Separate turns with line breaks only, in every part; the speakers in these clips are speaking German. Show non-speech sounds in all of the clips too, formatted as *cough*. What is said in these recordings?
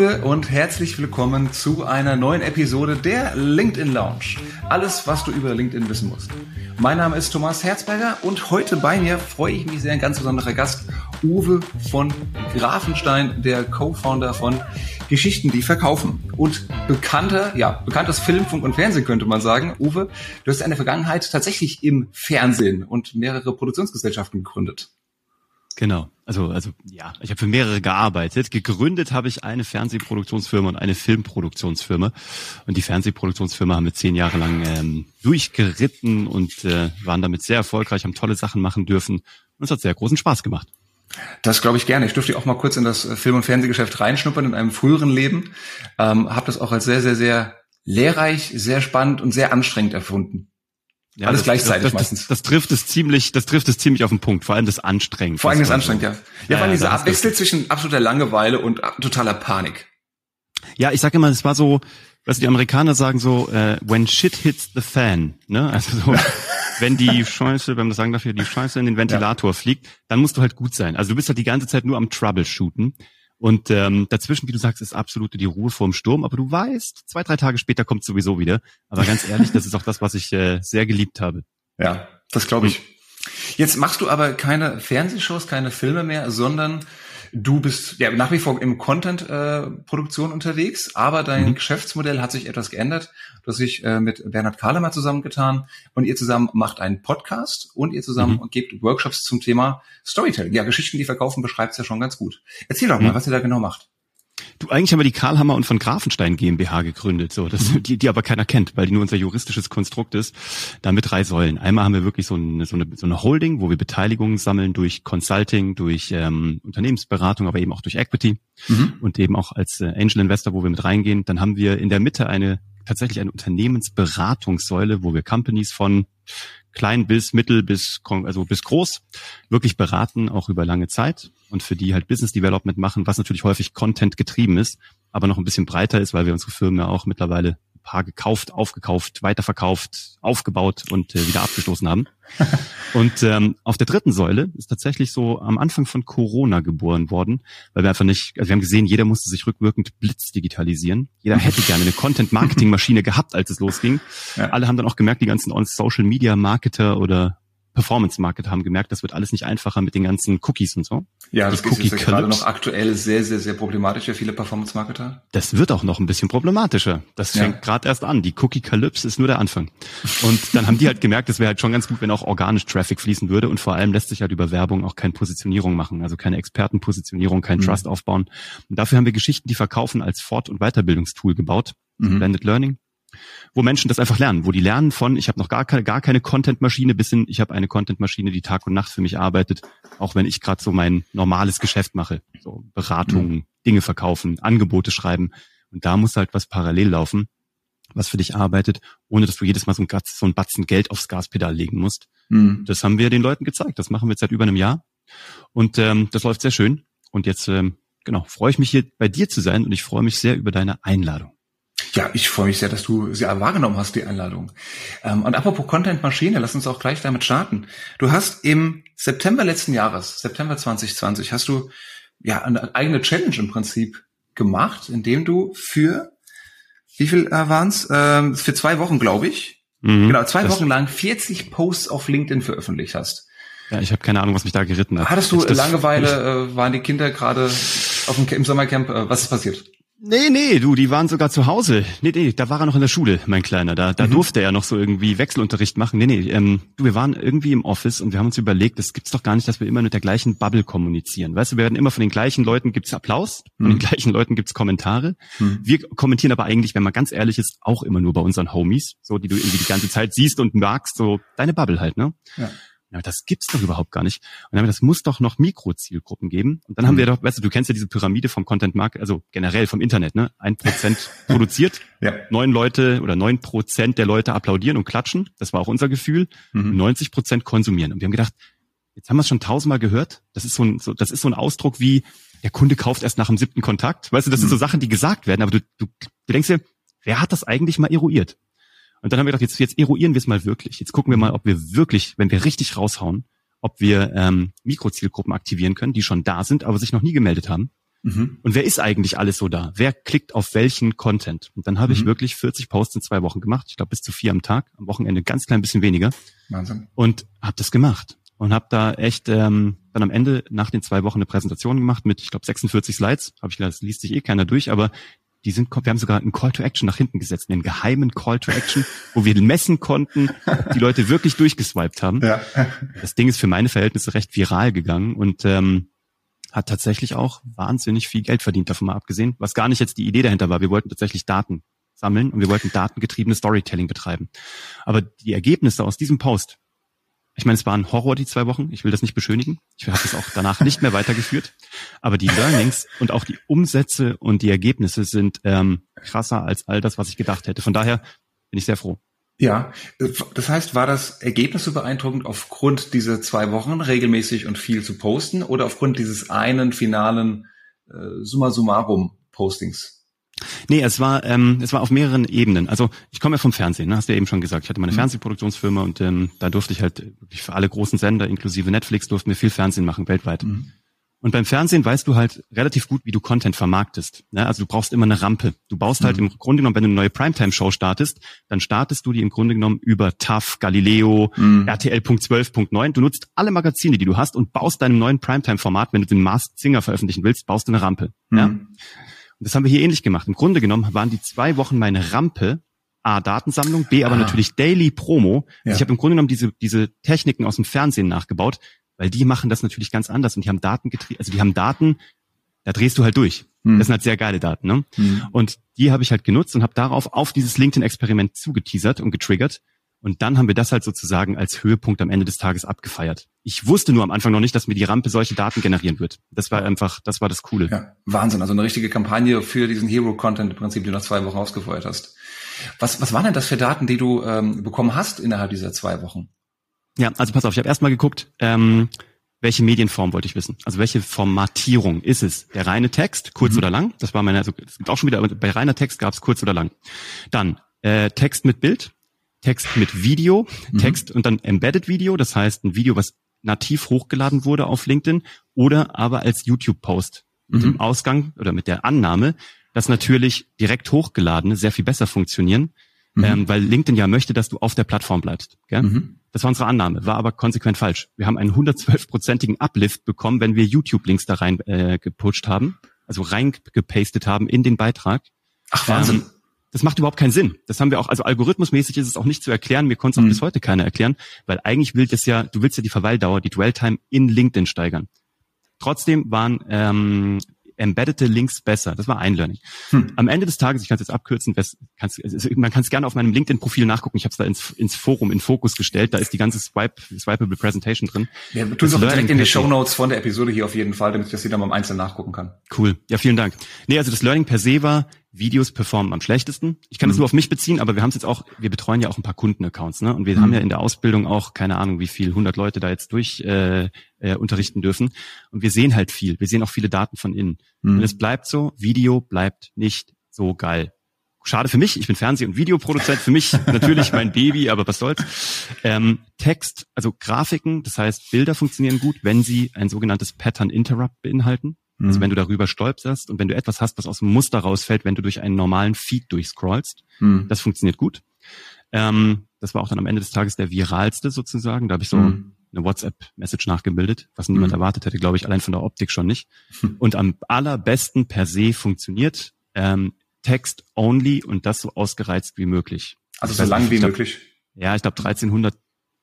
Gude und herzlich willkommen zu einer neuen Episode der LinkedIn Lounge. Alles, was du über LinkedIn wissen musst. Mein Name ist Thomas Herzberger und heute bei mir freue ich mich sehr, ein ganz besonderer Gast, Uwe von Grafenstein, der Co-Founder von Geschichten, die verkaufen. Und bekannter, ja, bekanntes Film, Funk und Fernsehen könnte man sagen. Uwe, du hast eine Vergangenheit tatsächlich im Fernsehen und mehrere Produktionsgesellschaften gegründet.
Genau. Also, also ja, ich habe für mehrere gearbeitet. Gegründet habe ich eine Fernsehproduktionsfirma und eine Filmproduktionsfirma. Und die Fernsehproduktionsfirma haben wir zehn Jahre lang ähm, durchgeritten und äh, waren damit sehr erfolgreich, haben tolle Sachen machen dürfen. Und es hat sehr großen Spaß gemacht.
Das glaube ich gerne. Ich durfte auch mal kurz in das Film- und Fernsehgeschäft reinschnuppern in einem früheren Leben. Ähm, habe das auch als sehr, sehr, sehr lehrreich, sehr spannend und sehr anstrengend erfunden.
Ja, Alles das, gleichzeitig das, das, meistens. Das, trifft es ziemlich, das trifft es ziemlich auf den Punkt. Vor allem das anstrengend.
Vor allem das anstrengend, ja. Ja, vor allem dieser Abwechsel zwischen absoluter Langeweile und totaler Panik.
Ja, ich sage immer, es war so, was die Amerikaner sagen so, uh, when shit hits the fan, ne? Also so, *laughs* wenn die Scheiße, wenn man das sagen darf, die Scheiße in den Ventilator ja. fliegt, dann musst du halt gut sein. Also du bist halt die ganze Zeit nur am Troubleshooten. Und ähm, dazwischen, wie du sagst, ist absolut die Ruhe vorm Sturm. Aber du weißt, zwei, drei Tage später kommt sowieso wieder. Aber ganz ehrlich, das ist auch das, was ich äh, sehr geliebt habe.
Ja, das glaube ich. Jetzt machst du aber keine Fernsehshows, keine Filme mehr, sondern Du bist ja nach wie vor im Content-Produktion äh, unterwegs, aber dein mhm. Geschäftsmodell hat sich etwas geändert. Du hast dich äh, mit Bernhard Kahlemer zusammengetan und ihr zusammen macht einen Podcast und ihr zusammen mhm. gebt Workshops zum Thema Storytelling. Ja, Geschichten, die verkaufen, beschreibt es ja schon ganz gut. Erzähl doch mal, mhm. was ihr da genau macht.
Du, eigentlich haben wir die Karlhammer und von Grafenstein GmbH gegründet, so, das, die, die aber keiner kennt, weil die nur unser juristisches Konstrukt ist. Da mit drei Säulen. Einmal haben wir wirklich so eine, so eine, so eine Holding, wo wir Beteiligungen sammeln durch Consulting, durch ähm, Unternehmensberatung, aber eben auch durch Equity mhm. und eben auch als äh, Angel Investor, wo wir mit reingehen. Dann haben wir in der Mitte eine tatsächlich eine Unternehmensberatungssäule, wo wir Companies von klein bis mittel bis also bis groß wirklich beraten, auch über lange Zeit und für die halt Business Development machen, was natürlich häufig Content getrieben ist, aber noch ein bisschen breiter ist, weil wir unsere Firmen ja auch mittlerweile ein paar gekauft, aufgekauft, weiterverkauft, aufgebaut und äh, wieder abgestoßen haben. *laughs* und ähm, auf der dritten Säule ist tatsächlich so am Anfang von Corona geboren worden, weil wir einfach nicht, also wir haben gesehen, jeder musste sich rückwirkend blitz digitalisieren. Jeder *laughs* hätte gerne eine Content-Marketing-Maschine gehabt, als es losging. Ja. Alle haben dann auch gemerkt, die ganzen Social-Media-Marketer oder Performance-Market haben gemerkt, das wird alles nicht einfacher mit den ganzen Cookies und so.
Ja, das ist ja gerade noch aktuell sehr, sehr, sehr problematisch für viele Performance-Marketer.
Das wird auch noch ein bisschen problematischer. Das fängt ja. gerade erst an. Die Cookie-Kalypse ist nur der Anfang. Und dann haben die halt gemerkt, es wäre halt schon ganz gut, wenn auch organisch Traffic fließen würde. Und vor allem lässt sich halt über Werbung auch keine Positionierung machen, also keine Expertenpositionierung, kein mhm. Trust aufbauen. Und dafür haben wir Geschichten, die verkaufen, als Fort- und Weiterbildungstool gebaut. Mhm. Blended Learning wo Menschen das einfach lernen, wo die lernen von, ich habe noch gar keine, gar keine Content-Maschine, bis hin, ich habe eine Content-Maschine, die Tag und Nacht für mich arbeitet, auch wenn ich gerade so mein normales Geschäft mache, so Beratungen, mhm. Dinge verkaufen, Angebote schreiben. Und da muss halt was parallel laufen, was für dich arbeitet, ohne dass du jedes Mal so ein, so ein Batzen Geld aufs Gaspedal legen musst. Mhm. Das haben wir den Leuten gezeigt. Das machen wir jetzt seit über einem Jahr. Und ähm, das läuft sehr schön. Und jetzt, ähm, genau, freue ich mich hier bei dir zu sein und ich freue mich sehr über deine Einladung.
Ja, ich freue mich sehr, dass du sie wahrgenommen hast, die Einladung. Ähm, und apropos Content-Maschine, lass uns auch gleich damit starten. Du hast im September letzten Jahres, September 2020, hast du ja eine eigene Challenge im Prinzip gemacht, indem du für, wie viel äh, waren's? Ähm, für zwei Wochen, glaube ich, mhm, genau, zwei Wochen lang 40 Posts auf LinkedIn veröffentlicht hast.
Ja, ich habe keine Ahnung, was mich da geritten hat.
Hattest du Langeweile, äh, waren die Kinder gerade auf dem, im Sommercamp, äh, was ist passiert?
Nee, nee, du, die waren sogar zu Hause. Nee, nee, da war er noch in der Schule, mein Kleiner. Da, da mhm. durfte er noch so irgendwie Wechselunterricht machen. Nee, nee, ähm, du, wir waren irgendwie im Office und wir haben uns überlegt, es gibt's doch gar nicht, dass wir immer mit der gleichen Bubble kommunizieren. Weißt du, wir werden immer von den gleichen Leuten gibt's Applaus, von mhm. den gleichen Leuten gibt's Kommentare. Mhm. Wir kommentieren aber eigentlich, wenn man ganz ehrlich ist, auch immer nur bei unseren Homies, so die du irgendwie die ganze Zeit siehst und magst, so deine Bubble halt, ne? Ja. Ja, das gibt's doch überhaupt gar nicht. Und dann das muss doch noch Mikrozielgruppen geben. Und dann mhm. haben wir doch, weißt du, du kennst ja diese Pyramide vom Content Market, also generell vom Internet, ne? Ein Prozent *laughs* produziert, ja. neun Leute oder neun Prozent der Leute applaudieren und klatschen. Das war auch unser Gefühl. Mhm. 90 Prozent konsumieren. Und wir haben gedacht, jetzt haben wir es schon tausendmal gehört. Das ist so ein, so, das ist so ein Ausdruck wie, der Kunde kauft erst nach dem siebten Kontakt. Weißt du, das mhm. sind so Sachen, die gesagt werden, aber du, du, du denkst dir, wer hat das eigentlich mal eruiert? Und dann haben wir gedacht, jetzt, jetzt eruieren wir es mal wirklich. Jetzt gucken wir mal, ob wir wirklich, wenn wir richtig raushauen, ob wir ähm, Mikrozielgruppen aktivieren können, die schon da sind, aber sich noch nie gemeldet haben. Mhm. Und wer ist eigentlich alles so da? Wer klickt auf welchen Content? Und dann habe mhm. ich wirklich 40 Posts in zwei Wochen gemacht. Ich glaube bis zu vier am Tag, am Wochenende ganz klein bisschen weniger. Wahnsinn. Und habe das gemacht und habe da echt ähm, dann am Ende nach den zwei Wochen eine Präsentation gemacht mit, ich glaube, 46 Slides. Habe ich gedacht, das liest sich eh keiner durch, aber die sind, wir haben sogar einen Call to Action nach hinten gesetzt, einen geheimen Call to Action, wo wir messen konnten, ob die Leute wirklich durchgeswiped haben. Ja. Das Ding ist für meine Verhältnisse recht viral gegangen und ähm, hat tatsächlich auch wahnsinnig viel Geld verdient, davon mal abgesehen, was gar nicht jetzt die Idee dahinter war. Wir wollten tatsächlich Daten sammeln und wir wollten datengetriebenes Storytelling betreiben. Aber die Ergebnisse aus diesem Post, ich meine, es war ein Horror die zwei Wochen. Ich will das nicht beschönigen. Ich habe das auch danach nicht mehr weitergeführt. Aber die Learnings und auch die Umsätze und die Ergebnisse sind ähm, krasser als all das, was ich gedacht hätte. Von daher bin ich sehr froh.
Ja, das heißt, war das Ergebnis so beeindruckend aufgrund dieser zwei Wochen regelmäßig und viel zu posten oder aufgrund dieses einen finalen äh, Summa summarum Postings?
Nee, es war, ähm, es war auf mehreren Ebenen. Also ich komme ja vom Fernsehen, ne, hast du ja eben schon gesagt. Ich hatte meine mhm. Fernsehproduktionsfirma und ähm, da durfte ich halt wirklich für alle großen Sender, inklusive Netflix, durften wir viel Fernsehen machen, weltweit. Mhm. Und beim Fernsehen weißt du halt relativ gut, wie du Content vermarktest. Ne? Also du brauchst immer eine Rampe. Du baust halt mhm. im Grunde genommen, wenn du eine neue Primetime-Show startest, dann startest du die im Grunde genommen über TAF, Galileo, mhm. RTL.12.9. Du nutzt alle Magazine, die du hast und baust deinem neuen Primetime-Format, wenn du den Masked Singer veröffentlichen willst, baust du eine Rampe. Mhm. Ja? Das haben wir hier ähnlich gemacht. Im Grunde genommen waren die zwei Wochen meine Rampe, A, Datensammlung, B, aber ah. natürlich Daily Promo. Also ja. ich habe im Grunde genommen diese, diese Techniken aus dem Fernsehen nachgebaut, weil die machen das natürlich ganz anders und die haben Daten getrieben, also die haben Daten, da drehst du halt durch. Hm. Das sind halt sehr geile Daten. Ne? Hm. Und die habe ich halt genutzt und habe darauf auf dieses LinkedIn-Experiment zugeteasert und getriggert. Und dann haben wir das halt sozusagen als Höhepunkt am Ende des Tages abgefeiert. Ich wusste nur am Anfang noch nicht, dass mir die Rampe solche Daten generieren wird. Das war einfach, das war das Coole.
Ja, Wahnsinn. Also eine richtige Kampagne für diesen Hero-Content im Prinzip, die du nach zwei Wochen ausgefeuert hast. Was, was waren denn das für Daten, die du ähm, bekommen hast innerhalb dieser zwei Wochen?
Ja, also pass auf, ich habe erstmal geguckt, ähm, welche Medienform wollte ich wissen? Also welche Formatierung ist es? Der reine Text, kurz mhm. oder lang? Das war meine, also es gibt auch schon wieder, bei reiner Text gab es kurz oder lang. Dann äh, Text mit Bild, Text mit Video, mhm. Text und dann Embedded Video, das heißt ein Video, was nativ hochgeladen wurde auf LinkedIn oder aber als YouTube-Post mit mhm. dem Ausgang oder mit der Annahme, dass natürlich direkt hochgeladene sehr viel besser funktionieren, mhm. ähm, weil LinkedIn ja möchte, dass du auf der Plattform bleibst. Gell? Mhm. Das war unsere Annahme, war aber konsequent falsch. Wir haben einen 112-prozentigen Uplift bekommen, wenn wir YouTube-Links da rein äh, gepusht haben, also reingepastet haben in den Beitrag.
Ach Wahnsinn. Ähm,
das macht überhaupt keinen Sinn. Das haben wir auch, also algorithmusmäßig ist es auch nicht zu erklären. Mir konnte es auch mhm. bis heute keiner erklären, weil eigentlich will das ja, du willst ja die Verweildauer, die Dwell-Time in LinkedIn steigern. Trotzdem waren ähm, embeddete Links besser. Das war ein Learning. Hm. Am Ende des Tages, ich kann es jetzt abkürzen, man kann es gerne auf meinem LinkedIn-Profil nachgucken. Ich habe es da ins, ins Forum in Fokus gestellt. Da ist die ganze Swipe, Swipeable Presentation drin.
Ja, du es auch direkt in die Show Notes von der Episode hier auf jeden Fall, damit ich das jeder mal im Einzelnen nachgucken kann.
Cool. Ja, vielen Dank. Nee, also das Learning per se war, Videos performen am schlechtesten. Ich kann es mhm. nur auf mich beziehen, aber wir haben es jetzt auch, wir betreuen ja auch ein paar Kundenaccounts, ne? Und wir mhm. haben ja in der Ausbildung auch keine Ahnung, wie viel, 100 Leute da jetzt durch äh, äh, unterrichten dürfen. Und wir sehen halt viel. Wir sehen auch viele Daten von innen. Mhm. Und es bleibt so, Video bleibt nicht so geil. Schade für mich, ich bin Fernseh- und Videoproduzent, für mich *laughs* natürlich mein Baby, aber was soll's. Ähm, Text, also Grafiken, das heißt Bilder funktionieren gut, wenn sie ein sogenanntes Pattern Interrupt beinhalten. Also mhm. wenn du darüber stolperst und wenn du etwas hast, was aus dem Muster rausfällt, wenn du durch einen normalen Feed durchscrollst, mhm. das funktioniert gut. Ähm, das war auch dann am Ende des Tages der viralste sozusagen. Da habe ich so mhm. Eine WhatsApp-Message nachgebildet, was niemand mhm. erwartet hätte, glaube ich, allein von der Optik schon nicht. Und am allerbesten per se funktioniert ähm, Text only und das so ausgereizt wie möglich.
Also so lang wie glaub, möglich.
Ja, ich glaube 1300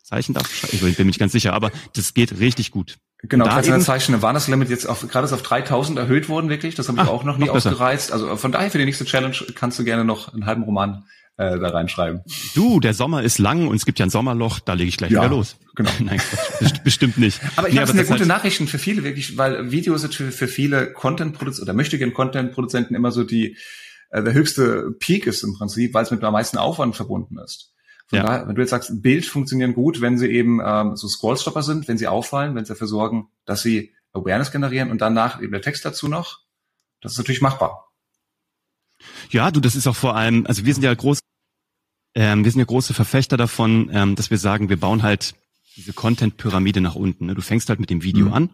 Zeichen darf ich, ich bin mir nicht ganz sicher, aber das geht richtig gut.
Genau, 1300 Zeichen war das Limit jetzt auf, gerade ist auf 3000 erhöht worden, wirklich. Das habe ich ah, auch noch nie noch ausgereizt. Also von daher für die nächste Challenge kannst du gerne noch einen halben Roman äh, da reinschreiben.
Du, der Sommer ist lang und es gibt ja ein Sommerloch, da lege ich gleich ja, wieder los.
Genau. *laughs*
Nein, bestimmt nicht.
Aber ich nee, sind ja gute halt Nachrichten für viele, wirklich, weil Videos sind für, für viele Content-Produzenten oder möchte gerne Content-Produzenten immer so die äh, der höchste Peak ist im Prinzip, weil es mit am meisten Aufwand verbunden ist. Von ja. daher, wenn du jetzt sagst, Bild funktionieren gut, wenn sie eben ähm, so Scrollstopper sind, wenn sie auffallen, wenn sie dafür sorgen, dass sie Awareness generieren und danach eben der Text dazu noch, das ist natürlich machbar.
Ja, du, das ist auch vor allem, also wir sind ja groß, ähm, wir sind ja große Verfechter davon, ähm, dass wir sagen, wir bauen halt diese Content-Pyramide nach unten. Ne? Du fängst halt mit dem Video mhm. an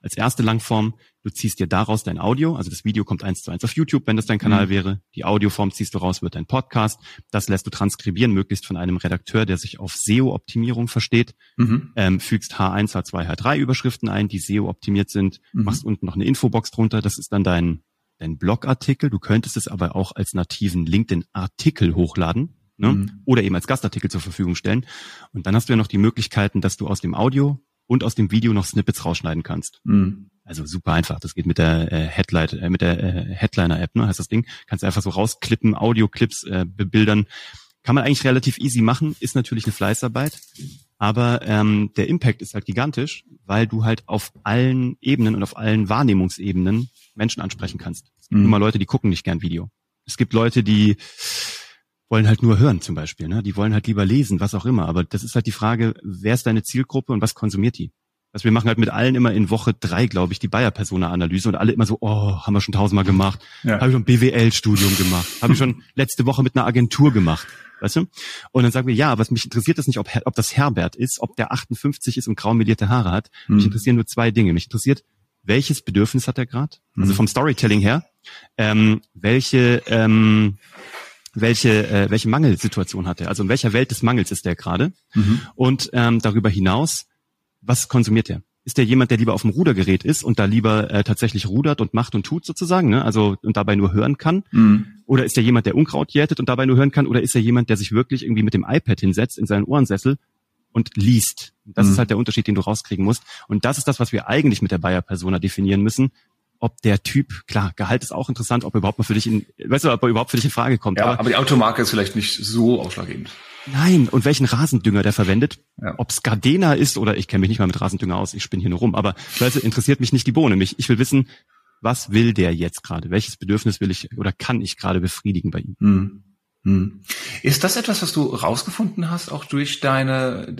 als erste Langform, du ziehst dir daraus dein Audio, also das Video kommt eins zu eins auf YouTube, wenn das dein Kanal mhm. wäre. Die Audioform ziehst du raus, wird dein Podcast. Das lässt du transkribieren, möglichst von einem Redakteur, der sich auf SEO-Optimierung versteht. Mhm. Ähm, fügst H1, H2, H3 Überschriften ein, die SEO optimiert sind, mhm. machst unten noch eine Infobox drunter, das ist dann dein, dein Blogartikel. Du könntest es aber auch als nativen LinkedIn-Artikel hochladen. Ne? Mhm. Oder eben als Gastartikel zur Verfügung stellen. Und dann hast du ja noch die Möglichkeiten, dass du aus dem Audio und aus dem Video noch Snippets rausschneiden kannst. Mhm. Also super einfach. Das geht mit der äh, Headlight, äh, mit der äh, Headliner-App, ne, heißt das Ding. Kannst du einfach so rausklippen, Audio-Clips äh, bebildern. Kann man eigentlich relativ easy machen, ist natürlich eine Fleißarbeit. Aber ähm, der Impact ist halt gigantisch, weil du halt auf allen Ebenen und auf allen Wahrnehmungsebenen Menschen ansprechen kannst. Es gibt mhm. immer Leute, die gucken nicht gern Video. Es gibt Leute, die wollen halt nur hören zum Beispiel. Ne? Die wollen halt lieber lesen, was auch immer. Aber das ist halt die Frage, wer ist deine Zielgruppe und was konsumiert die? Also wir machen halt mit allen immer in Woche drei, glaube ich, die Bayer-Persona-Analyse und alle immer so, oh, haben wir schon tausendmal gemacht, ja. habe ich schon BWL-Studium gemacht, habe ich schon *laughs* letzte Woche mit einer Agentur gemacht, weißt du? Und dann sagen wir, ja, was mich interessiert ist nicht, ob, ob das Herbert ist, ob der 58 ist und grau melierte Haare hat. Mhm. Mich interessieren nur zwei Dinge. Mich interessiert, welches Bedürfnis hat er gerade? Also mhm. Also vom Storytelling her, ähm, welche ähm, welche, äh, welche Mangelsituation hat er? Also in welcher Welt des Mangels ist er gerade? Mhm. Und ähm, darüber hinaus, was konsumiert er? Ist der jemand, der lieber auf dem Rudergerät ist und da lieber äh, tatsächlich rudert und macht und tut sozusagen, ne? also und dabei nur hören kann? Mhm. Oder ist er jemand, der Unkraut jätet und dabei nur hören kann? Oder ist er jemand, der sich wirklich irgendwie mit dem iPad hinsetzt in seinen Ohrensessel und liest? Das mhm. ist halt der Unterschied, den du rauskriegen musst. Und das ist das, was wir eigentlich mit der Bayer-Persona definieren müssen ob der Typ, klar, Gehalt ist auch interessant, ob er überhaupt mal für dich in, weißt du, ob er überhaupt für dich in Frage kommt.
Ja, aber, aber die Automarke ist vielleicht nicht so ausschlaggebend.
Nein, und welchen Rasendünger der verwendet, ja. ob es Gardena ist oder ich kenne mich nicht mal mit Rasendünger aus, ich spinne hier nur rum, aber weißt du, interessiert mich nicht die Bohne. Mich, ich will wissen, was will der jetzt gerade? Welches Bedürfnis will ich oder kann ich gerade befriedigen bei ihm? Hm.
Hm. Ist das etwas, was du rausgefunden hast, auch durch deine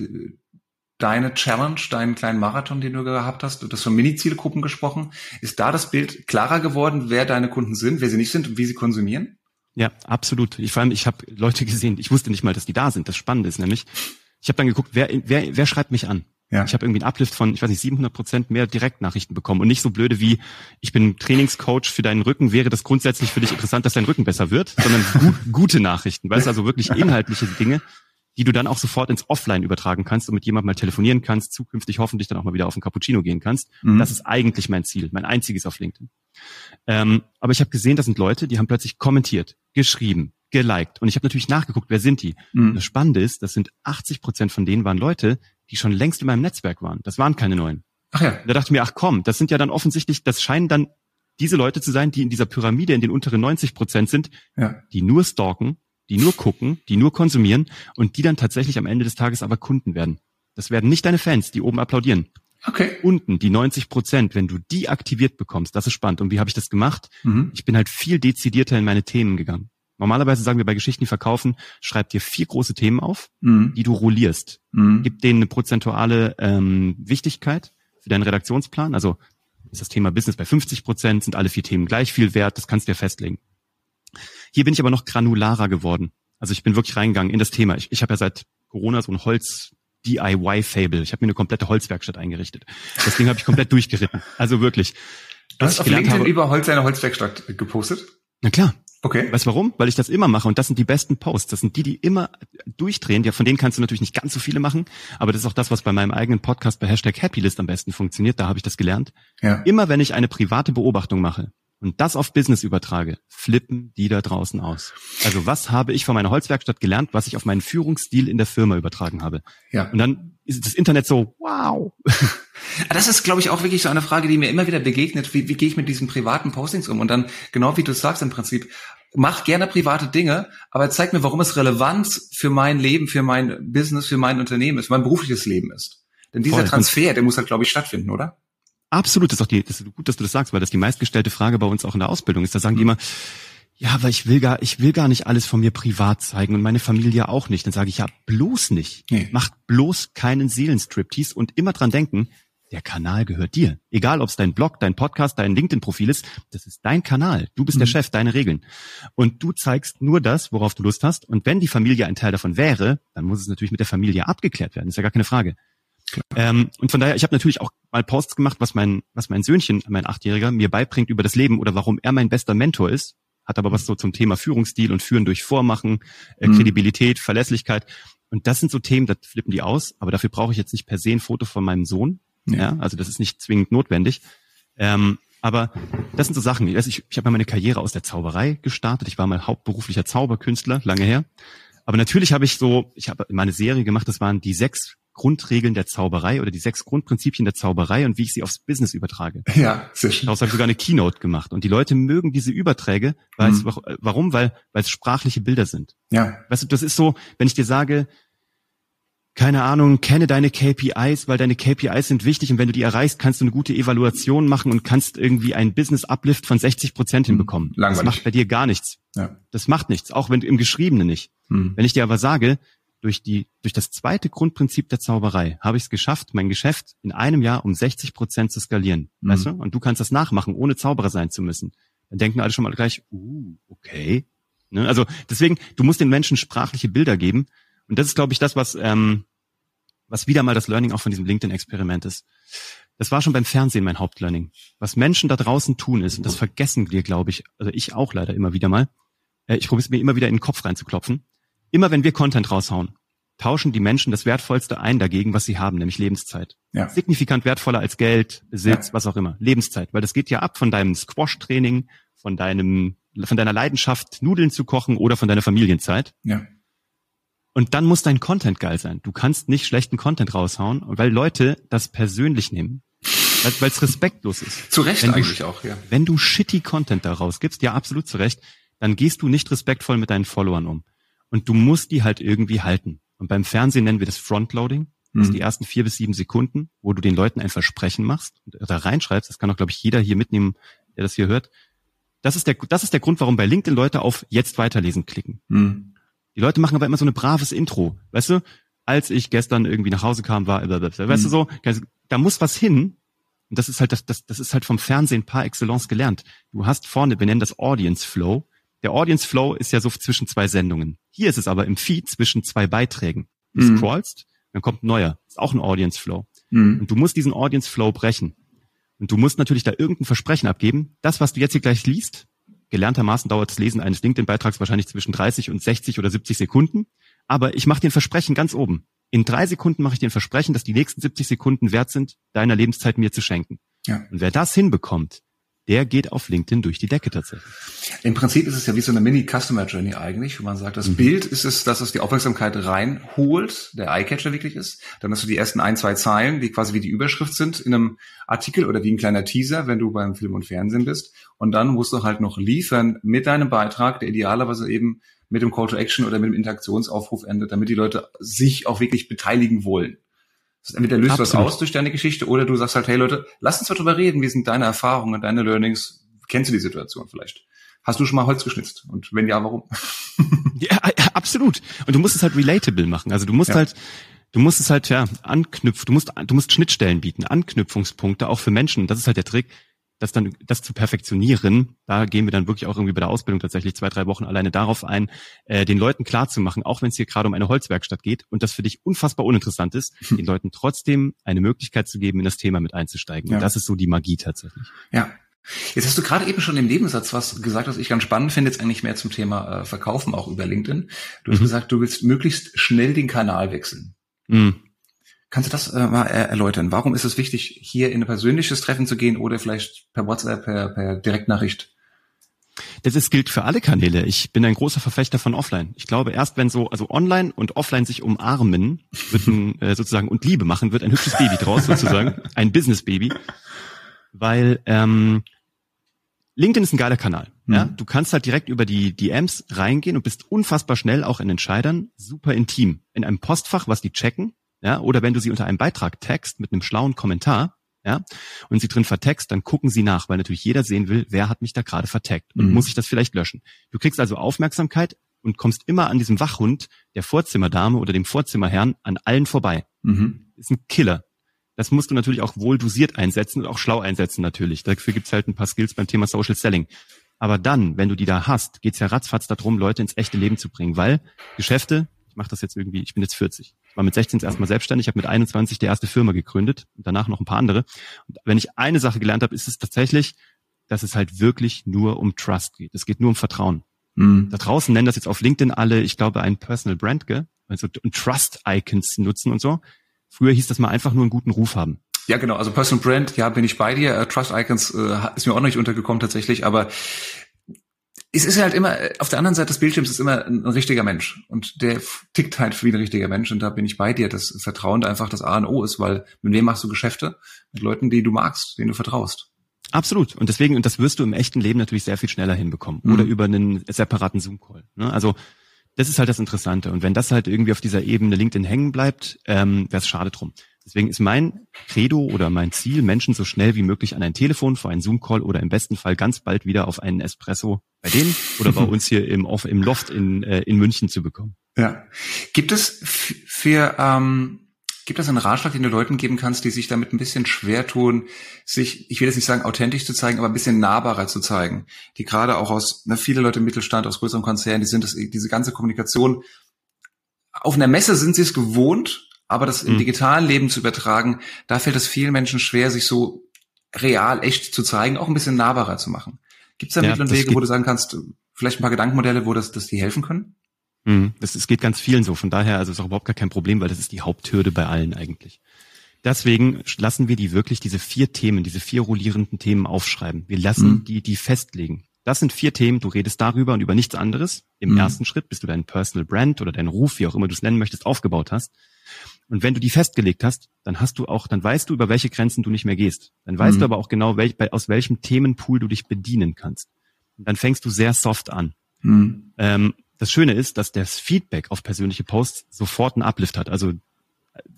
deine Challenge, deinen kleinen Marathon, den du gehabt hast, du hast von Mini-Zielgruppen gesprochen. Ist da das Bild klarer geworden, wer deine Kunden sind, wer sie nicht sind und wie sie konsumieren?
Ja, absolut. Ich vor allem, ich habe Leute gesehen, ich wusste nicht mal, dass die da sind. Das Spannende ist nämlich, ich habe dann geguckt, wer, wer, wer schreibt mich an? Ja. Ich habe irgendwie einen Uplift von, ich weiß nicht, 700 Prozent mehr Direktnachrichten bekommen und nicht so blöde wie, ich bin Trainingscoach für deinen Rücken, wäre das grundsätzlich für dich interessant, dass dein Rücken besser wird, sondern gut, *laughs* gute Nachrichten, weißt also wirklich inhaltliche Dinge, die du dann auch sofort ins Offline übertragen kannst und mit jemandem mal telefonieren kannst, zukünftig hoffentlich dann auch mal wieder auf einen Cappuccino gehen kannst. Mhm. Das ist eigentlich mein Ziel, mein einziges auf LinkedIn. Ähm, aber ich habe gesehen, das sind Leute, die haben plötzlich kommentiert, geschrieben, geliked. Und ich habe natürlich nachgeguckt, wer sind die? Mhm. Das Spannende ist, das sind 80 Prozent von denen waren Leute, die schon längst in meinem Netzwerk waren. Das waren keine neuen. Ach ja. Da dachte ich mir, ach komm, das sind ja dann offensichtlich, das scheinen dann diese Leute zu sein, die in dieser Pyramide in den unteren 90 Prozent sind, ja. die nur stalken, die nur gucken, die nur konsumieren und die dann tatsächlich am Ende des Tages aber Kunden werden. Das werden nicht deine Fans, die oben applaudieren. Okay. Unten, die 90 Prozent, wenn du die aktiviert bekommst, das ist spannend. Und wie habe ich das gemacht? Mhm. Ich bin halt viel dezidierter in meine Themen gegangen. Normalerweise sagen wir bei Geschichten, die verkaufen, schreib dir vier große Themen auf, mhm. die du rollierst. Mhm. Gib denen eine prozentuale ähm, Wichtigkeit für deinen Redaktionsplan. Also ist das Thema Business bei 50 Prozent, sind alle vier Themen gleich viel wert, das kannst du dir festlegen. Hier bin ich aber noch granularer geworden. Also ich bin wirklich reingegangen in das Thema. Ich, ich habe ja seit Corona so ein Holz DIY-Fable. Ich habe mir eine komplette Holzwerkstatt eingerichtet. Das Ding habe ich komplett durchgeritten. Also wirklich.
Du hast auf LinkedIn habe, über Holz eine Holzwerkstatt gepostet?
Na klar. Okay. Weißt du warum? Weil ich das immer mache und das sind die besten Posts. Das sind die, die immer durchdrehen. Ja, von denen kannst du natürlich nicht ganz so viele machen, aber das ist auch das, was bei meinem eigenen Podcast bei Hashtag Happylist am besten funktioniert. Da habe ich das gelernt. Ja. Immer wenn ich eine private Beobachtung mache, und das auf Business übertrage, flippen die da draußen aus. Also was habe ich von meiner Holzwerkstatt gelernt, was ich auf meinen Führungsstil in der Firma übertragen habe? Ja. Und dann ist das Internet so, wow.
Das ist, glaube ich, auch wirklich so eine Frage, die mir immer wieder begegnet. Wie, wie gehe ich mit diesen privaten Postings um? Und dann, genau wie du sagst im Prinzip, mach gerne private Dinge, aber zeig mir, warum es relevant für mein Leben, für mein Business, für mein Unternehmen ist, für mein berufliches Leben ist. Denn dieser Voll. Transfer, der muss halt, glaube ich, stattfinden, oder?
Absolut, das ist auch die, das ist gut, dass du das sagst, weil das die meistgestellte Frage bei uns auch in der Ausbildung ist. Da sagen die immer, ja, aber ich will gar, ich will gar nicht alles von mir privat zeigen und meine Familie auch nicht. Dann sage ich ja, bloß nicht. Nee. Macht bloß keinen Seelenstriptease und immer dran denken, der Kanal gehört dir. Egal, ob es dein Blog, dein Podcast, dein LinkedIn-Profil ist, das ist dein Kanal. Du bist mhm. der Chef, deine Regeln. Und du zeigst nur das, worauf du Lust hast. Und wenn die Familie ein Teil davon wäre, dann muss es natürlich mit der Familie abgeklärt werden. Das ist ja gar keine Frage. Ähm, und von daher, ich habe natürlich auch mal Posts gemacht, was mein, was mein Söhnchen, mein Achtjähriger, mir beibringt über das Leben oder warum er mein bester Mentor ist. Hat aber was so zum Thema Führungsstil und Führen durch Vormachen, äh, mhm. Kredibilität, Verlässlichkeit. Und das sind so Themen, da flippen die aus, aber dafür brauche ich jetzt nicht per se ein Foto von meinem Sohn. Ja, ja also das ist nicht zwingend notwendig. Ähm, aber das sind so Sachen. Ich, ich, ich habe mal meine Karriere aus der Zauberei gestartet. Ich war mal hauptberuflicher Zauberkünstler, lange her. Aber natürlich habe ich so, ich habe meine Serie gemacht, das waren die sechs Grundregeln der Zauberei oder die sechs Grundprinzipien der Zauberei und wie ich sie aufs Business übertrage.
Ja, sehr schön.
Daraus habe ich sogar eine Keynote gemacht. Und die Leute mögen diese Überträge. Weißt, mhm. Warum? Weil, weil es sprachliche Bilder sind.
Ja.
Weißt du, das ist so, wenn ich dir sage, keine Ahnung, kenne deine KPIs, weil deine KPIs sind wichtig und wenn du die erreichst, kannst du eine gute Evaluation machen und kannst irgendwie einen Business Uplift von 60 Prozent hm, hinbekommen. Langweilig. Das macht bei dir gar nichts. Ja. Das macht nichts, auch wenn im Geschriebenen nicht. Hm. Wenn ich dir aber sage, durch die, durch das zweite Grundprinzip der Zauberei habe ich es geschafft, mein Geschäft in einem Jahr um 60 Prozent zu skalieren. Hm. Weißt du? Und du kannst das nachmachen, ohne Zauberer sein zu müssen. Dann denken alle schon mal gleich, uh, okay. Ne? Also deswegen, du musst den Menschen sprachliche Bilder geben. Und das ist, glaube ich, das, was ähm, was wieder mal das Learning auch von diesem LinkedIn-Experiment ist. Das war schon beim Fernsehen mein Hauptlearning. Was Menschen da draußen tun ist, und das vergessen wir, glaube ich, also ich auch leider immer wieder mal, äh, ich probiere es mir immer wieder in den Kopf reinzuklopfen. Immer wenn wir Content raushauen, tauschen die Menschen das Wertvollste ein dagegen, was sie haben, nämlich Lebenszeit. Ja. Signifikant wertvoller als Geld, Besitz, ja. was auch immer. Lebenszeit. Weil das geht ja ab von deinem Squash-Training, von deinem, von deiner Leidenschaft, Nudeln zu kochen oder von deiner Familienzeit.
Ja.
Und dann muss dein Content geil sein. Du kannst nicht schlechten Content raushauen, weil Leute das persönlich nehmen. Weil es respektlos ist.
Zu Recht wenn eigentlich auch, ja.
Wenn du shitty Content daraus gibst, ja absolut zu Recht, dann gehst du nicht respektvoll mit deinen Followern um. Und du musst die halt irgendwie halten. Und beim Fernsehen nennen wir das Frontloading. Das mhm. die ersten vier bis sieben Sekunden, wo du den Leuten ein Versprechen machst und da reinschreibst. Das kann auch, glaube ich, jeder hier mitnehmen, der das hier hört. Das ist der, das ist der Grund, warum bei LinkedIn Leute auf Jetzt weiterlesen klicken. Mhm. Die Leute machen aber immer so ein braves Intro, weißt du? Als ich gestern irgendwie nach Hause kam, war, weißt mhm. du so, da muss was hin. Und das ist halt das, das, das ist halt vom Fernsehen par excellence gelernt. Du hast vorne, wir nennen das Audience Flow. Der Audience Flow ist ja so zwischen zwei Sendungen. Hier ist es aber im Feed zwischen zwei Beiträgen. Du mhm. scrollst, dann kommt ein neuer. Ist auch ein Audience Flow. Mhm. Und du musst diesen Audience Flow brechen. Und du musst natürlich da irgendein Versprechen abgeben. Das, was du jetzt hier gleich liest, Gelerntermaßen dauert das Lesen eines LinkedIn-Beitrags wahrscheinlich zwischen 30 und 60 oder 70 Sekunden. Aber ich mache den Versprechen ganz oben. In drei Sekunden mache ich den Versprechen, dass die nächsten 70 Sekunden wert sind, deiner Lebenszeit mir zu schenken. Ja. Und wer das hinbekommt, der geht auf LinkedIn durch die Decke tatsächlich.
Im Prinzip ist es ja wie so eine Mini-Customer-Journey eigentlich, wo man sagt, das mhm. Bild ist es, dass es die Aufmerksamkeit reinholt, der Eyecatcher wirklich ist. Dann hast du die ersten ein, zwei Zeilen, die quasi wie die Überschrift sind in einem Artikel oder wie ein kleiner Teaser, wenn du beim Film und Fernsehen bist. Und dann musst du halt noch liefern mit deinem Beitrag, der idealerweise eben mit dem Call to Action oder mit dem Interaktionsaufruf endet, damit die Leute sich auch wirklich beteiligen wollen. Entweder löst Absolut. was aus durch deine Geschichte oder du sagst halt, hey Leute, lass uns mal drüber reden. Wie sind deine Erfahrungen, deine Learnings? Kennst du die Situation vielleicht? Hast du schon mal Holz geschnitzt? Und wenn ja, warum? *laughs*
ja, absolut. Und du musst es halt relatable machen. Also du musst ja. halt, du musst es halt, ja, anknüpfen, du musst, du musst Schnittstellen bieten, Anknüpfungspunkte auch für Menschen. Das ist halt der Trick das dann, das zu perfektionieren, da gehen wir dann wirklich auch irgendwie bei der Ausbildung tatsächlich zwei, drei Wochen alleine darauf ein, äh, den Leuten klar zu machen, auch wenn es hier gerade um eine Holzwerkstatt geht und das für dich unfassbar uninteressant ist, hm. den Leuten trotzdem eine Möglichkeit zu geben, in das Thema mit einzusteigen. Ja. Und das ist so die Magie tatsächlich.
Ja. Jetzt hast du gerade eben schon im Nebensatz was gesagt, was ich ganz spannend finde, jetzt eigentlich mehr zum Thema äh, Verkaufen auch über LinkedIn. Du hast mhm. gesagt, du willst möglichst schnell den Kanal wechseln. Mhm. Kannst du das äh, mal erläutern? Warum ist es wichtig, hier in ein persönliches Treffen zu gehen oder vielleicht per WhatsApp, per, per Direktnachricht?
Das ist, gilt für alle Kanäle. Ich bin ein großer Verfechter von Offline. Ich glaube, erst wenn so, also Online und Offline sich umarmen, wird ein, *laughs* äh, sozusagen und Liebe machen, wird ein hübsches Baby draus sozusagen, *laughs* ein Business Baby, weil ähm, LinkedIn ist ein geiler Kanal. Mhm. Ja, du kannst halt direkt über die DMs reingehen und bist unfassbar schnell auch in Entscheidern, super intim in einem Postfach, was die checken ja, oder wenn du sie unter einem Beitrag text mit einem schlauen Kommentar, ja, und sie drin vertext, dann gucken sie nach, weil natürlich jeder sehen will, wer hat mich da gerade verteckt und mhm. muss ich das vielleicht löschen. Du kriegst also Aufmerksamkeit und kommst immer an diesem Wachhund der Vorzimmerdame oder dem Vorzimmerherrn an allen vorbei. Mhm. Ist ein Killer. Das musst du natürlich auch wohl dosiert einsetzen und auch schlau einsetzen natürlich. Dafür gibt's halt ein paar Skills beim Thema Social Selling. Aber dann, wenn du die da hast, geht's ja ratzfatz darum, Leute ins echte Leben zu bringen, weil Geschäfte, ich mache das jetzt irgendwie, ich bin jetzt 40, war mit 16 erstmal selbstständig, habe mit 21 die erste Firma gegründet und danach noch ein paar andere. Und wenn ich eine Sache gelernt habe, ist es tatsächlich, dass es halt wirklich nur um Trust geht. Es geht nur um Vertrauen. Mhm. Da draußen nennen das jetzt auf LinkedIn alle, ich glaube, ein Personal Brand, gell? also Trust-Icons nutzen und so. Früher hieß das mal einfach nur einen guten Ruf haben.
Ja, genau. Also Personal Brand, ja, bin ich bei dir. Uh, Trust Icons uh, ist mir auch noch nicht untergekommen tatsächlich, aber es ist halt immer, auf der anderen Seite des Bildschirms ist immer ein, ein, richtiger Mensch und der tickt halt wie ein richtiger Mensch und da bin ich bei dir, dass Vertrauen einfach das A und O ist, weil mit wem machst du Geschäfte? Mit Leuten, die du magst, denen du vertraust.
Absolut. Und deswegen, und das wirst du im echten Leben natürlich sehr viel schneller hinbekommen. Mhm. Oder über einen separaten Zoom-Call. Ne? Also das ist halt das Interessante. Und wenn das halt irgendwie auf dieser Ebene LinkedIn hängen bleibt, ähm, wäre es schade drum. Deswegen ist mein Credo oder mein Ziel, Menschen so schnell wie möglich an ein Telefon vor einen Zoom-Call oder im besten Fall ganz bald wieder auf einen Espresso bei denen oder bei *laughs* uns hier im, im Loft in, äh, in München zu bekommen.
Ja. Gibt es für ähm, Gibt es einen Ratschlag, den du Leuten geben kannst, die sich damit ein bisschen schwer tun, sich, ich will jetzt nicht sagen authentisch zu zeigen, aber ein bisschen nahbarer zu zeigen? Die gerade auch aus, ne, viele Leute im Mittelstand, aus größeren Konzernen, die sind das, diese ganze Kommunikation, auf einer Messe sind sie es gewohnt, aber das im mhm. digitalen Leben zu übertragen, da fällt es vielen Menschen schwer, sich so real, echt zu zeigen, auch ein bisschen nahbarer zu machen. Gibt es da ja, Mittel und Wege, wo du sagen kannst, vielleicht ein paar Gedankenmodelle, wo das, das die helfen können?
Mhm. Das, es geht ganz vielen so. Von daher, also ist auch überhaupt gar kein Problem, weil das ist die Haupthürde bei allen eigentlich. Deswegen lassen wir die wirklich diese vier Themen, diese vier rollierenden Themen aufschreiben. Wir lassen mhm. die, die festlegen. Das sind vier Themen, du redest darüber und über nichts anderes. Im mhm. ersten Schritt, bis du deinen Personal Brand oder deinen Ruf, wie auch immer du es nennen möchtest, aufgebaut hast. Und wenn du die festgelegt hast, dann hast du auch, dann weißt du, über welche Grenzen du nicht mehr gehst. Dann weißt mhm. du aber auch genau, welch, aus welchem Themenpool du dich bedienen kannst. Und dann fängst du sehr soft an. Mhm. Ähm, das Schöne ist, dass das Feedback auf persönliche Posts sofort einen Uplift hat. Also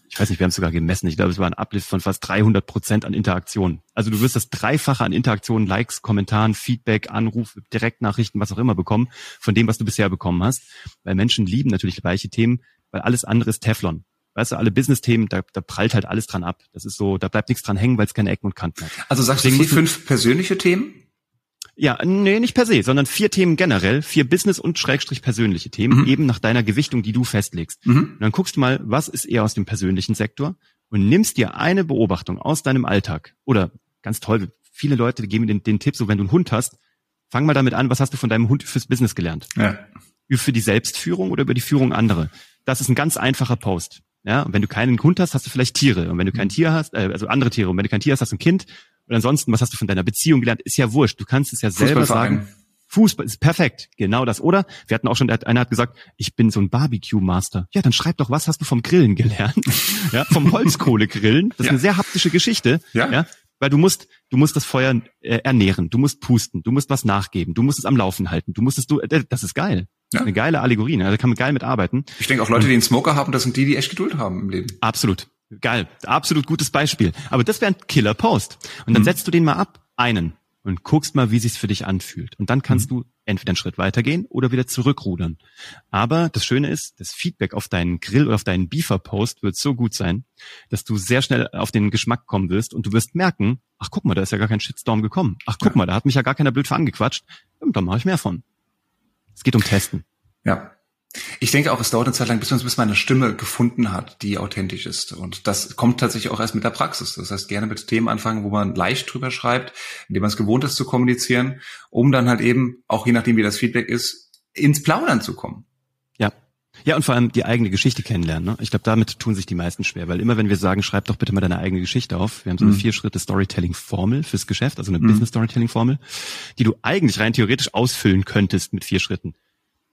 ich weiß nicht, wir haben es sogar gemessen. Ich glaube, es war ein Uplift von fast 300 Prozent an Interaktionen. Also du wirst das Dreifache an Interaktionen, Likes, Kommentaren, Feedback, Anrufe, Direktnachrichten, was auch immer bekommen, von dem, was du bisher bekommen hast. Weil Menschen lieben natürlich gleiche Themen, weil alles andere ist Teflon. Weißt du, alle Business-Themen, da, da prallt halt alles dran ab. Das ist so, da bleibt nichts dran hängen, weil es keine Ecken und Kanten hat.
Also sagst Deswegen du vier, fünf persönliche Themen?
Ja, nee, nicht per se, sondern vier Themen generell, vier Business- und Schrägstrich persönliche Themen, mhm. eben nach deiner Gewichtung, die du festlegst. Mhm. Und dann guckst du mal, was ist eher aus dem persönlichen Sektor und nimmst dir eine Beobachtung aus deinem Alltag. Oder ganz toll, viele Leute geben den, den Tipp, so wenn du einen Hund hast, fang mal damit an, was hast du von deinem Hund fürs Business gelernt? Ja. Für die Selbstführung oder über die Führung anderer? Das ist ein ganz einfacher Post. Ja, und wenn du keinen Hund hast, hast du vielleicht Tiere. Und wenn du kein mhm. Tier hast, äh, also andere Tiere. Und wenn du kein Tier hast, hast du ein Kind. Und ansonsten, was hast du von deiner Beziehung gelernt? Ist ja wurscht. Du kannst es ja selber sagen. Fußball ist perfekt, genau das. Oder wir hatten auch schon, einer hat gesagt, ich bin so ein Barbecue-Master. Ja, dann schreib doch, was hast du vom Grillen gelernt? *laughs* ja, vom Holzkohlegrillen. Das ist ja. eine sehr haptische Geschichte. Ja. ja. Weil du musst, du musst das Feuer äh, ernähren, du musst pusten, du musst was nachgeben, du musst es am Laufen halten, du musst es, du, äh, das ist geil. Ja. Eine geile Allegorie, ne? da kann man geil mitarbeiten.
Ich denke auch Leute, die einen Smoker haben, das sind die, die echt Geduld haben im Leben.
Absolut. Geil, absolut gutes Beispiel. Aber das wäre ein Killer-Post. Und dann mhm. setzt du den mal ab, einen, und guckst mal, wie sich's für dich anfühlt. Und dann kannst mhm. du entweder einen Schritt weitergehen oder wieder zurückrudern. Aber das Schöne ist, das Feedback auf deinen Grill oder auf deinen Beefer-Post wird so gut sein, dass du sehr schnell auf den Geschmack kommen wirst und du wirst merken, ach guck mal, da ist ja gar kein Shitstorm gekommen. Ach guck ja. mal, da hat mich ja gar keiner blöd verangequatscht. Und dann mache ich mehr von. Es geht um Testen.
Ja, ich denke auch, es dauert eine Zeit lang, bis man, bis man eine Stimme gefunden hat, die authentisch ist. Und das kommt tatsächlich auch erst mit der Praxis. Das heißt, gerne mit Themen anfangen, wo man leicht drüber schreibt, indem man es gewohnt ist zu kommunizieren, um dann halt eben, auch je nachdem wie das Feedback ist, ins Plaudern zu kommen.
Ja. Und vor allem die eigene Geschichte kennenlernen. Ne? Ich glaube, damit tun sich die meisten schwer, weil immer wenn wir sagen, schreib doch bitte mal deine eigene Geschichte auf, wir haben so eine mhm. vier Schritte Storytelling-Formel fürs Geschäft, also eine mhm. Business Storytelling-Formel, die du eigentlich rein theoretisch ausfüllen könntest mit vier Schritten.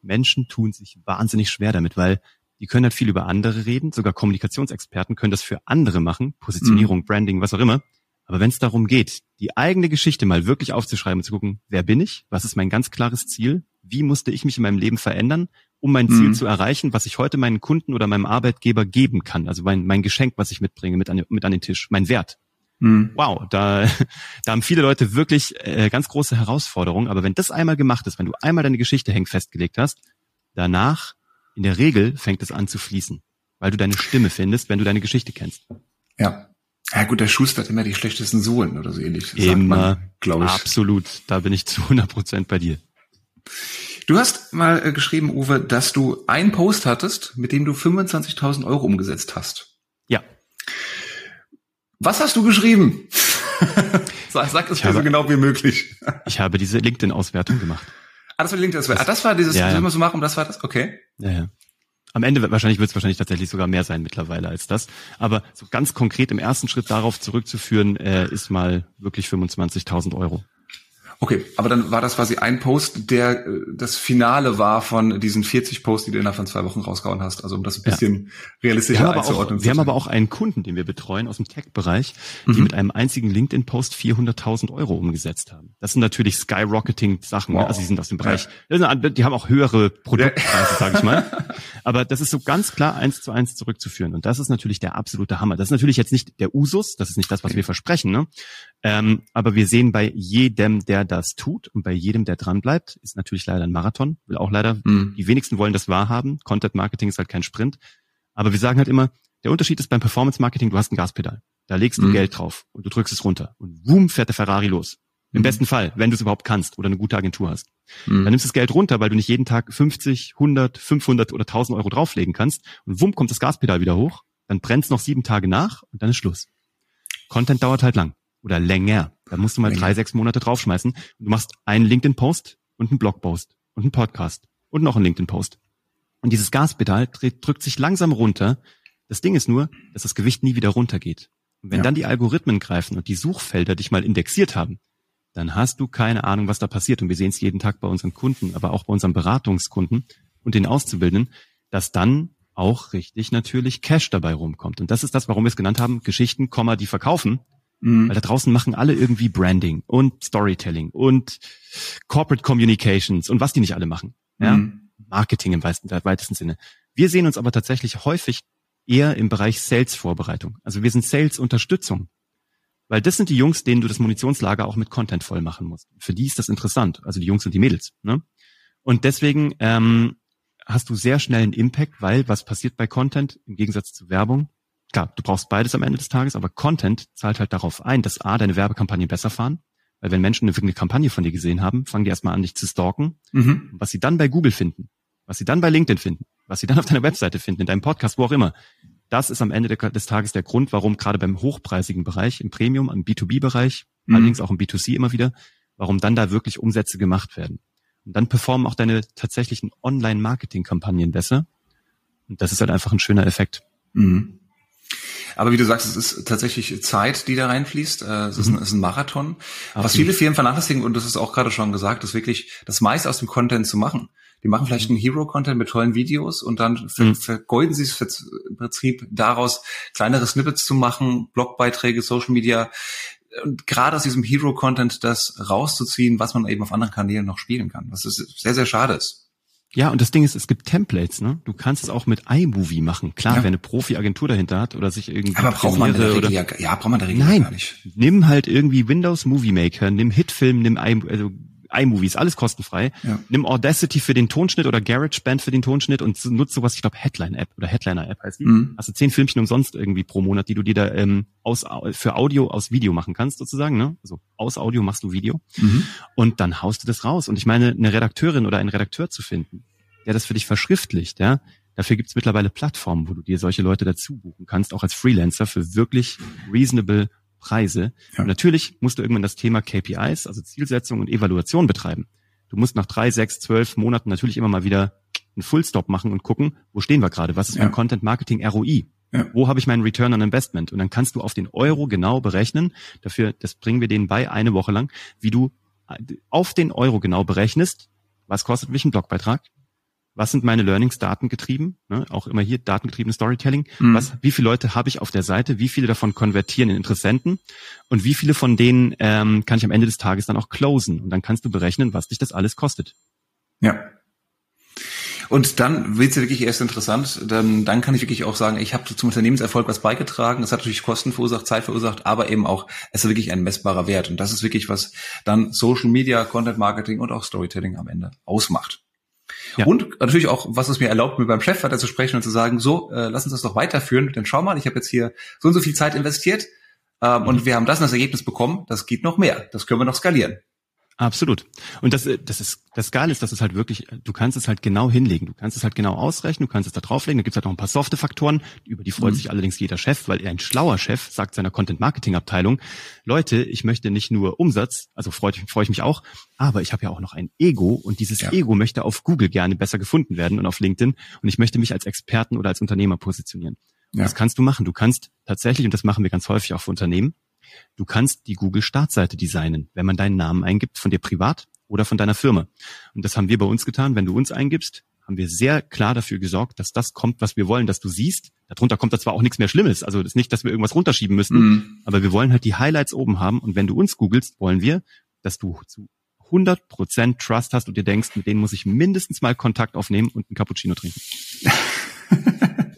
Menschen tun sich wahnsinnig schwer damit, weil die können halt viel über andere reden, sogar Kommunikationsexperten können das für andere machen, Positionierung, mhm. Branding, was auch immer. Aber wenn es darum geht, die eigene Geschichte mal wirklich aufzuschreiben und zu gucken, wer bin ich, was ist mein ganz klares Ziel, wie musste ich mich in meinem Leben verändern, um mein Ziel mhm. zu erreichen, was ich heute meinen Kunden oder meinem Arbeitgeber geben kann, also mein, mein Geschenk, was ich mitbringe mit an, mit an den Tisch, mein Wert. Mhm. Wow, da, *laughs* da haben viele Leute wirklich äh, ganz große Herausforderungen. Aber wenn das einmal gemacht ist, wenn du einmal deine Geschichte häng festgelegt hast, danach in der Regel fängt es an zu fließen, weil du deine Stimme findest, wenn du deine Geschichte kennst.
Ja. Ja gut, der Schuster hat immer die schlechtesten Sohlen oder so ähnlich.
Immer, glaube ich. Absolut, da bin ich zu 100 Prozent bei dir.
Du hast mal äh, geschrieben, Uwe, dass du einen Post hattest, mit dem du 25.000 Euro umgesetzt hast.
Ja.
Was hast du geschrieben? *laughs* sag, sag es mir so genau wie möglich. *laughs*
ich habe diese LinkedIn-Auswertung gemacht.
Ah, das war die LinkedIn-Auswertung. Ah, das war dieses, ja, ja. wir machen, das war das? Okay.
Ja, ja. Am Ende wahrscheinlich wird es wahrscheinlich tatsächlich sogar mehr sein mittlerweile als das. Aber so ganz konkret im ersten Schritt darauf zurückzuführen, äh, ist mal wirklich 25.000 Euro.
Okay, aber dann war das quasi ein Post, der äh, das Finale war von diesen 40 Posts, die du innerhalb von zwei Wochen rausgehauen hast. Also um das ein bisschen ja. realistischer
wir einzuordnen. Auch, wir haben aber auch einen Kunden, den wir betreuen aus dem Tech-Bereich, die mhm. mit einem einzigen LinkedIn-Post 400.000 Euro umgesetzt haben. Das sind natürlich Skyrocketing-Sachen. Ne? Wow. Ne? Also die sind aus dem Bereich, ja. die haben auch höhere Produktpreise, ja. sage ich mal. *laughs* Aber das ist so ganz klar eins zu eins zurückzuführen. Und das ist natürlich der absolute Hammer. Das ist natürlich jetzt nicht der Usus, das ist nicht das, was wir versprechen. Ne? Ähm, aber wir sehen bei jedem, der das tut und bei jedem, der dran bleibt, ist natürlich leider ein Marathon, will auch leider, mhm. die wenigsten wollen das wahrhaben. Content Marketing ist halt kein Sprint. Aber wir sagen halt immer, der Unterschied ist beim Performance Marketing, du hast ein Gaspedal. Da legst du mhm. Geld drauf und du drückst es runter und boom, fährt der Ferrari los. Im mhm. besten Fall, wenn du es überhaupt kannst oder eine gute Agentur hast. Mhm. Dann nimmst du das Geld runter, weil du nicht jeden Tag 50, 100, 500 oder 1000 Euro drauflegen kannst und wumm, kommt das Gaspedal wieder hoch, dann brennt's noch sieben Tage nach und dann ist Schluss. Content dauert halt lang oder länger. Da musst du mal drei, sechs Monate draufschmeißen. Du machst einen LinkedIn-Post und einen Blog-Post und einen Podcast und noch einen LinkedIn-Post. Und dieses Gaspedal drückt sich langsam runter. Das Ding ist nur, dass das Gewicht nie wieder runtergeht. Und wenn ja. dann die Algorithmen greifen und die Suchfelder dich mal indexiert haben, dann hast du keine Ahnung, was da passiert. Und wir sehen es jeden Tag bei unseren Kunden, aber auch bei unseren Beratungskunden und den Auszubildenden, dass dann auch richtig natürlich Cash dabei rumkommt. Und das ist das, warum wir es genannt haben, Geschichten, die verkaufen, Mhm. Weil da draußen machen alle irgendwie Branding und Storytelling und Corporate Communications und was die nicht alle machen. Ja? Mhm. Marketing im weitesten Sinne. Wir sehen uns aber tatsächlich häufig eher im Bereich Sales-Vorbereitung. Also wir sind Sales-Unterstützung. Weil das sind die Jungs, denen du das Munitionslager auch mit Content voll machen musst. Für die ist das interessant. Also die Jungs und die Mädels. Ne? Und deswegen ähm, hast du sehr schnell einen Impact, weil was passiert bei Content im Gegensatz zu Werbung? Klar, du brauchst beides am Ende des Tages, aber Content zahlt halt darauf ein, dass A, deine Werbekampagnen besser fahren, weil wenn Menschen eine, Kampagne von dir gesehen haben, fangen die erstmal an, dich zu stalken. Mhm. Was sie dann bei Google finden, was sie dann bei LinkedIn finden, was sie dann auf deiner Webseite finden, in deinem Podcast, wo auch immer, das ist am Ende des Tages der Grund, warum gerade beim hochpreisigen Bereich, im Premium, im B2B-Bereich, mhm. allerdings auch im B2C immer wieder, warum dann da wirklich Umsätze gemacht werden. Und dann performen auch deine tatsächlichen Online-Marketing-Kampagnen besser. Und das ist halt einfach ein schöner Effekt. Mhm.
Aber wie du sagst, es ist tatsächlich Zeit, die da reinfließt. Äh, es ist, ein, es ist ein Marathon. Absolut. Was viele Firmen vernachlässigen, und das ist auch gerade schon gesagt, ist wirklich das meiste aus dem Content zu machen. Die machen vielleicht einen Hero-Content mit tollen Videos und dann ver mhm. vergeuden sie es im Prinzip daraus, kleinere Snippets zu machen, Blogbeiträge, Social Media. Und gerade aus diesem Hero-Content das rauszuziehen, was man eben auf anderen Kanälen noch spielen kann. Was ist sehr, sehr schade ist.
Ja, und das Ding ist, es gibt Templates, ne? Du kannst es auch mit iMovie machen. Klar, ja. wer eine Profi-Agentur dahinter hat oder sich irgendwie.
Aber braucht man der Regel ja, ja, braucht man der Regel
Nein,
gar nicht.
Nimm halt irgendwie Windows Movie Maker, nimm Hitfilm, nimm I, also iMovies, alles kostenfrei. Ja. Nimm Audacity für den Tonschnitt oder GarageBand für den Tonschnitt und nutze sowas, ich glaube Headline-App oder Headliner-App heißt die. Mhm. Hast du zehn Filmchen umsonst irgendwie pro Monat, die du dir da ähm, aus, für Audio aus Video machen kannst sozusagen. Ne? Also aus Audio machst du Video mhm. und dann haust du das raus. Und ich meine, eine Redakteurin oder einen Redakteur zu finden, der das für dich verschriftlicht, ja. Dafür gibt es mittlerweile Plattformen, wo du dir solche Leute dazu buchen kannst, auch als Freelancer für wirklich reasonable Preise. Ja. Und natürlich musst du irgendwann das Thema KPIs, also Zielsetzung und Evaluation betreiben. Du musst nach drei, sechs, zwölf Monaten natürlich immer mal wieder einen Fullstop machen und gucken, wo stehen wir gerade? Was ist ja. mein Content Marketing ROI? Ja. Wo habe ich meinen Return on Investment? Und dann kannst du auf den Euro genau berechnen. Dafür, das bringen wir denen bei eine Woche lang, wie du auf den Euro genau berechnest. Was kostet mich ein Blogbeitrag? Was sind meine Learnings datengetrieben, ne? auch immer hier datengetriebene Storytelling, mhm. was, wie viele Leute habe ich auf der Seite, wie viele davon konvertieren in Interessenten und wie viele von denen ähm, kann ich am Ende des Tages dann auch closen und dann kannst du berechnen, was dich das alles kostet.
Ja. Und dann wird's ja wirklich erst interessant, dann, dann kann ich wirklich auch sagen, ich habe zum Unternehmenserfolg was beigetragen, das hat natürlich Kosten verursacht, Zeit verursacht, aber eben auch, es ist wirklich ein messbarer Wert und das ist wirklich, was dann Social Media, Content Marketing und auch Storytelling am Ende ausmacht. Ja. Und natürlich auch, was es mir erlaubt, mit meinem Chef weiter zu sprechen und zu sagen, so, äh, lass uns das doch weiterführen, denn schau mal, ich habe jetzt hier so und so viel Zeit investiert ähm, mhm. und wir haben das und das Ergebnis bekommen, das geht noch mehr, das können wir noch skalieren.
Absolut. Und das, äh, das ist, das Geile ist, dass es halt wirklich, du kannst es halt genau hinlegen. Du kannst es halt genau ausrechnen, du kannst es da drauflegen. Da gibt's halt noch ein paar softe Faktoren, über die freut mhm. sich allerdings jeder Chef, weil er ein schlauer Chef sagt seiner Content-Marketing-Abteilung, Leute, ich möchte nicht nur Umsatz, also freue freu ich mich auch, aber ich habe ja auch noch ein Ego und dieses ja. Ego möchte auf Google gerne besser gefunden werden und auf LinkedIn und ich möchte mich als Experten oder als Unternehmer positionieren. Ja. Das kannst du machen. Du kannst tatsächlich, und das machen wir ganz häufig auch für Unternehmen, Du kannst die Google-Startseite designen, wenn man deinen Namen eingibt, von dir privat oder von deiner Firma. Und das haben wir bei uns getan. Wenn du uns eingibst, haben wir sehr klar dafür gesorgt, dass das kommt, was wir wollen, dass du siehst. Darunter kommt da zwar auch nichts mehr Schlimmes. Also das ist nicht, dass wir irgendwas runterschieben müssen, mhm. aber wir wollen halt die Highlights oben haben. Und wenn du uns googelst, wollen wir, dass du zu 100% Trust hast und dir denkst, mit denen muss ich mindestens mal Kontakt aufnehmen und einen Cappuccino trinken. *laughs*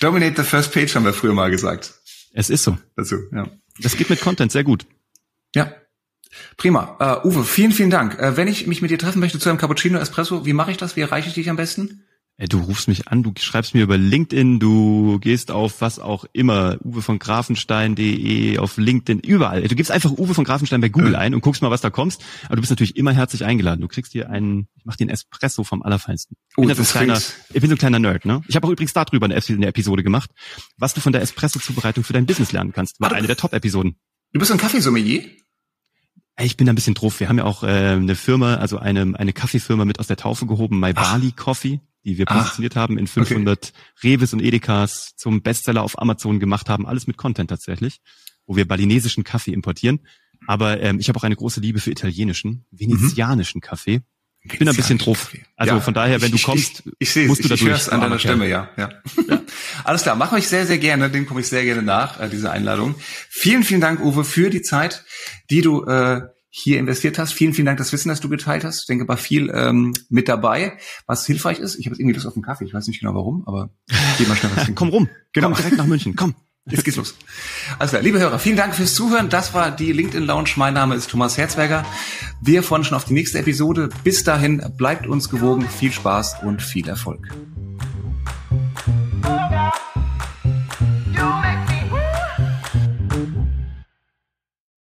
Dominate the first page haben wir früher mal gesagt.
Es ist so.
Dazu, ja.
Das geht mit Content sehr gut.
Ja. Prima. Uh, Uwe, vielen, vielen Dank. Uh, wenn ich mich mit dir treffen möchte zu einem Cappuccino Espresso, wie mache ich das? Wie erreiche ich dich am besten?
Äh, du rufst mich an, du schreibst mir über LinkedIn, du gehst auf was auch immer, uwe von grafenstein.de, auf LinkedIn, überall. Du gibst einfach Uwe von Grafenstein bei Google ein und guckst mal, was da kommst. Aber du bist natürlich immer herzlich eingeladen. Du kriegst hier einen, ich mach dir einen Espresso vom Allerfeinsten. Ich bin, oh, so ein kleiner, ich bin so ein kleiner Nerd, ne? Ich habe auch übrigens darüber eine, eine Episode gemacht, was du von der Espresso-Zubereitung für dein Business lernen kannst. War eine der Top-Episoden.
Du bist ein Kaffeesommelier?
Ich bin da ein bisschen drauf. Wir haben ja auch äh, eine Firma, also eine, eine Kaffeefirma mit aus der Taufe gehoben, My Barley Coffee die wir positioniert Ach, haben in 500 okay. Reves und Edekas zum Bestseller auf Amazon gemacht haben, alles mit Content tatsächlich, wo wir balinesischen Kaffee importieren. Aber ähm, ich habe auch eine große Liebe für italienischen, venezianischen mhm. Kaffee. Ich bin ein bisschen drauf. Also ja, von daher, wenn ich, du kommst,
ich, ich, musst du da durch. Ich an deiner Stimme, ja, ja. ja. *laughs* Alles klar, mache ich sehr, sehr gerne. Dem komme ich sehr gerne nach, äh, diese Einladung. Vielen, vielen Dank, Uwe, für die Zeit, die du äh, hier investiert hast. Vielen, vielen Dank das Wissen, das du geteilt hast. Ich denke, war viel ähm, mit dabei, was hilfreich ist. Ich habe jetzt irgendwie Lust auf einen Kaffee. Ich weiß nicht genau warum, aber geh mal schnell was *laughs*
trinken. Komm rum. Genau. Komm direkt nach München. Komm. *laughs*
Jetzt geht's los. Alles klar, liebe Hörer, vielen Dank fürs Zuhören. Das war die LinkedIn Lounge. Mein Name ist Thomas Herzberger. Wir freuen uns schon auf die nächste Episode. Bis dahin, bleibt uns gewogen. Viel Spaß und viel Erfolg.